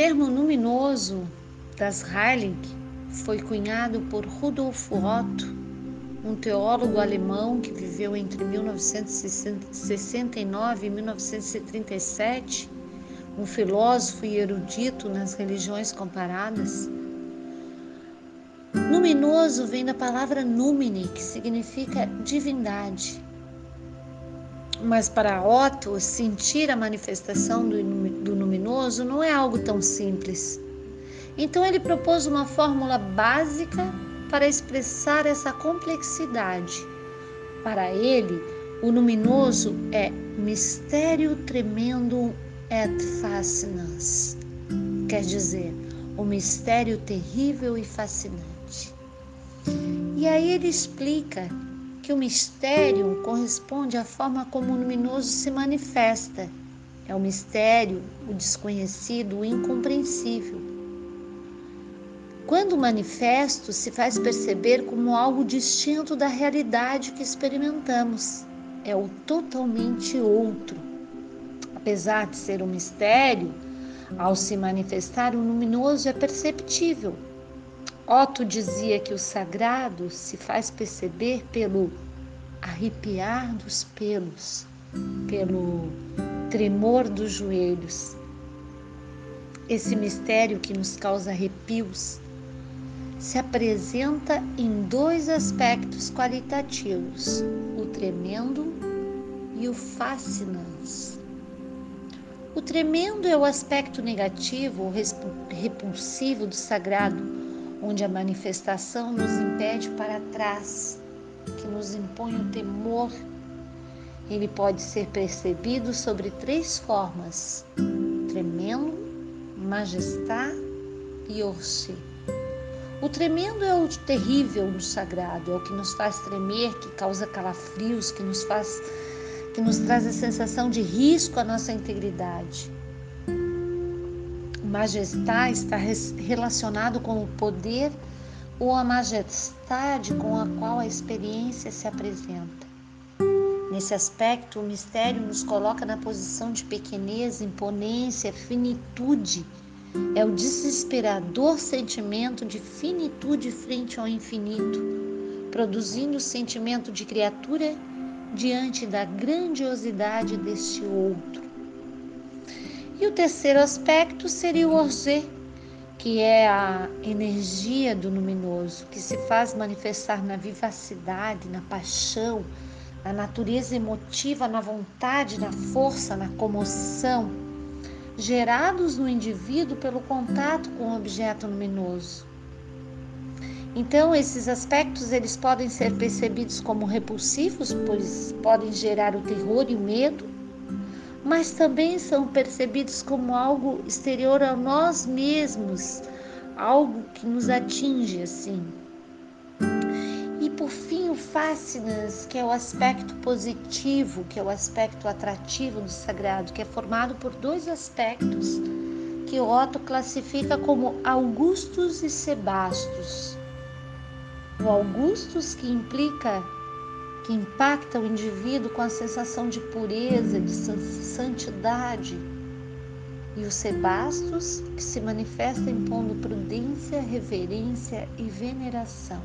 termo luminoso das Heilig foi cunhado por Rudolf Otto, um teólogo alemão que viveu entre 1969 e 1937, um filósofo e erudito nas religiões comparadas. Luminoso vem da palavra numine, que significa divindade. Mas para Otto, sentir a manifestação do, do luminoso não é algo tão simples. Então ele propôs uma fórmula básica para expressar essa complexidade. Para ele, o luminoso é mistério tremendo et fascinans, quer dizer, o mistério terrível e fascinante. E aí ele explica que o mistério corresponde à forma como o luminoso se manifesta. É o mistério, o desconhecido, o incompreensível. Quando manifesto, se faz perceber como algo distinto da realidade que experimentamos. É o totalmente outro. Apesar de ser um mistério, ao se manifestar, o luminoso é perceptível. Otto dizia que o sagrado se faz perceber pelo arrepiar dos pelos, pelo tremor dos joelhos. Esse mistério que nos causa arrepios se apresenta em dois aspectos qualitativos: o tremendo e o fascinante. O tremendo é o aspecto negativo ou repulsivo do sagrado, onde a manifestação nos impede para trás, que nos impõe o temor. Ele pode ser percebido sobre três formas: tremendo, majestade e orsi. O tremendo é o terrível do sagrado, é o que nos faz tremer, que causa calafrios, que nos faz que nos traz a sensação de risco à nossa integridade. Majestade está relacionado com o poder ou a majestade com a qual a experiência se apresenta. Nesse aspecto, o mistério nos coloca na posição de pequenez, imponência, finitude é o desesperador sentimento de finitude frente ao infinito, produzindo o sentimento de criatura diante da grandiosidade deste outro. E o terceiro aspecto seria o Orgê, que é a energia do luminoso, que se faz manifestar na vivacidade, na paixão, na natureza emotiva, na vontade, na força, na comoção gerados no indivíduo pelo contato com o objeto luminoso. Então, esses aspectos eles podem ser percebidos como repulsivos, pois podem gerar o terror e o medo, mas também são percebidos como algo exterior a nós mesmos, algo que nos atinge assim. Fim, o fascinans, que é o aspecto positivo, que é o aspecto atrativo do sagrado, que é formado por dois aspectos que Otto classifica como Augustus e Sebastos. O Augustus que implica que impacta o indivíduo com a sensação de pureza, de santidade, e o Sebastos que se manifesta impondo prudência, reverência e veneração.